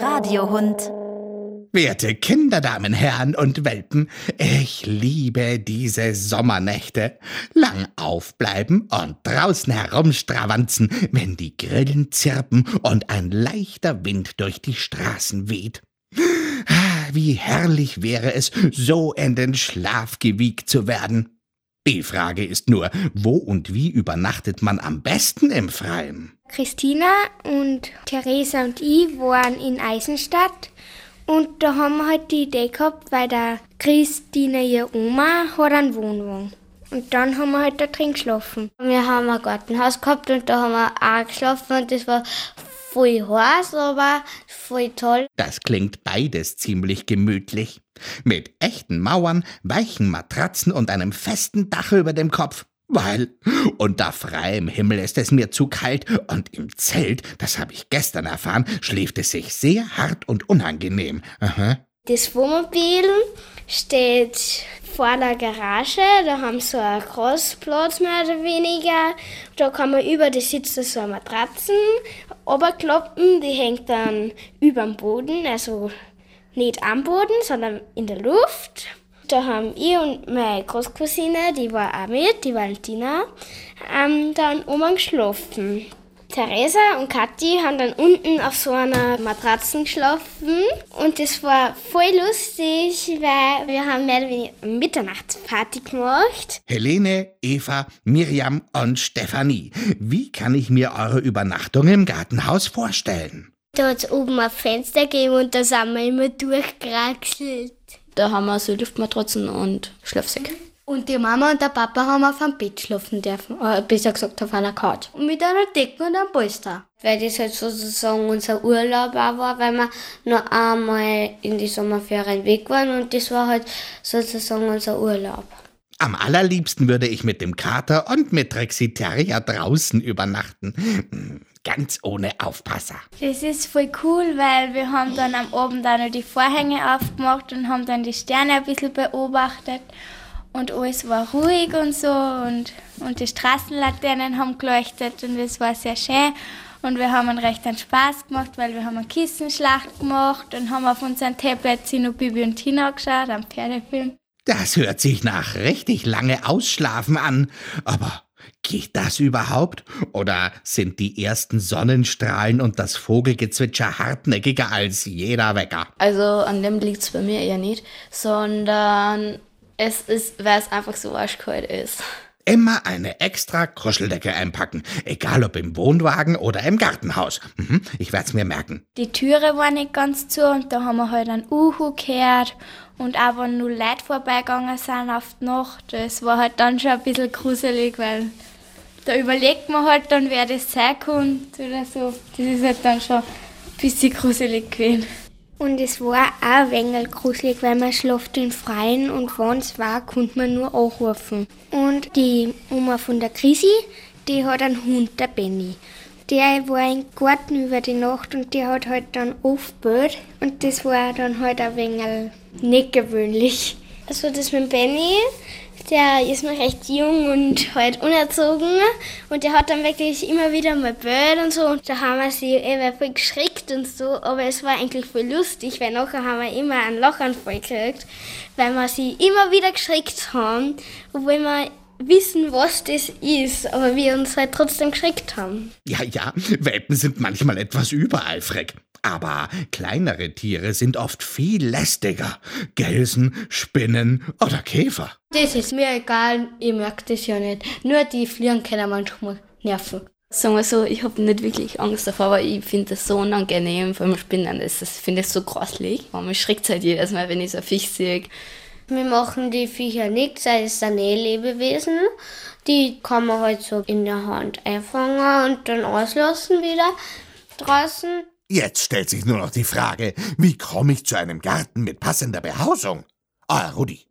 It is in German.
Radiohund. Werte Kinder, Damen, Herren und Welpen, ich liebe diese Sommernächte. Lang aufbleiben und draußen herumstravanzen, wenn die Grillen zirpen und ein leichter Wind durch die Straßen weht. Ah, Wie herrlich wäre es, so in den Schlaf gewiegt zu werden. Die Frage ist nur, wo und wie übernachtet man am besten im Freien? Christina und Theresa und ich waren in Eisenstadt und da haben wir halt die Idee gehabt, weil der Christina, ihre Oma, hat einen Wohnwagen. Und dann haben wir halt da drin geschlafen. Wir haben ein Gartenhaus gehabt und da haben wir auch geschlafen und das war voll heiß, aber voll toll. Das klingt beides ziemlich gemütlich. Mit echten Mauern, weichen Matratzen und einem festen Dach über dem Kopf. Weil unter freiem Himmel ist es mir zu kalt und im Zelt, das habe ich gestern erfahren, schläft es sich sehr hart und unangenehm. Aha. Das Wohnmobil steht vor der Garage, da haben sie so einen Großplatz mehr oder weniger. Da kann man über die Sitze so eine Matratzen oberkloppen, die hängt dann über dem Boden, also nicht am Boden, sondern in der Luft. Da haben ich und meine Großcousine, die war auch mit, die Valentina, ähm, dann oben geschlafen. Theresa und Kathi haben dann unten auf so einer Matratze geschlafen und das war voll lustig, weil wir haben mehr oder weniger eine Mitternachtsparty gemacht. Helene, Eva, Miriam und Stefanie. Wie kann ich mir eure Übernachtung im Gartenhaus vorstellen? Da hat es oben ein Fenster gegeben und da sind wir immer durchgeraxelt. Da haben wir so Luftmatratzen und Schlafsäcke. Und die Mama und der Papa haben auf einem Bett schlafen dürfen, äh, besser gesagt auf einer Couch. Und mit einer Decke und einem Polster. Weil das halt sozusagen unser Urlaub auch war, weil wir nur einmal in die Sommerferien weg waren und das war halt sozusagen unser Urlaub. Am allerliebsten würde ich mit dem Kater und mit Rexy Terrier draußen übernachten. Ganz ohne Aufpasser. Das ist voll cool, weil wir haben dann am Abend auch noch die Vorhänge aufgemacht und haben dann die Sterne ein bisschen beobachtet. Und alles war ruhig und so und, und die Straßenlaternen haben geleuchtet und es war sehr schön. Und wir haben einen recht einen Spaß gemacht, weil wir haben eine Kissenschlacht gemacht und haben auf unseren Tablets Sino Bibi und Tina geschaut, am Pferdefilm. Das hört sich nach richtig lange Ausschlafen an. Aber geht das überhaupt? Oder sind die ersten Sonnenstrahlen und das Vogelgezwitscher hartnäckiger als jeder Wecker? Also an dem liegt es bei mir eher nicht, sondern es ist, weil es einfach so arschkalt ist. Immer eine extra Kuscheldecke einpacken, egal ob im Wohnwagen oder im Gartenhaus. Mhm, ich werde es mir merken. Die Türe war nicht ganz zu und da haben wir halt einen Uhu gehört. Und auch wenn nur Leute vorbeigegangen sind auf die Nacht, das war halt dann schon ein bisschen gruselig, weil da überlegt man halt dann, wer das sein könnte oder so. Das ist halt dann schon ein bisschen gruselig gewesen. Und es war auch ein wenig gruselig, weil man schläft im Freien und wenn es war, konnte man nur anrufen. Und die Oma von der Chrissy, die hat einen Hund, der Benny. Der war im Garten über die Nacht und der hat halt dann aufgebüht und das war dann halt ein wenig nicht gewöhnlich. Also das mit Benny, der ist noch recht jung und halt unerzogen und der hat dann wirklich immer wieder mal böd und so und da haben wir sie eben voll geschreckt und so, aber es war eigentlich voll lustig, weil nachher haben wir immer einen Lachanfall gekriegt, weil wir sie immer wieder geschreckt haben, obwohl wir wissen, was das ist, aber wir uns halt trotzdem geschreckt haben. Ja, ja, Welpen sind manchmal etwas übereifrig. Aber kleinere Tiere sind oft viel lästiger. Gelsen, Spinnen oder Käfer. Das ist mir egal, ich merke das ja nicht. Nur die Fliegen können manchmal nerven. Sagen wir so, ich habe nicht wirklich Angst davor, aber ich finde das so unangenehm beim Spinnen. Das, das finde ich so grauslich. Und mich schreckt halt jedes Mal, wenn ich so ein Fisch sehe. Wir machen die Viecher nichts, es sind eh Lebewesen. Die kann man halt so in der Hand einfangen und dann auslassen wieder draußen. Jetzt stellt sich nur noch die Frage, wie komme ich zu einem Garten mit passender Behausung? Ah, Rudi.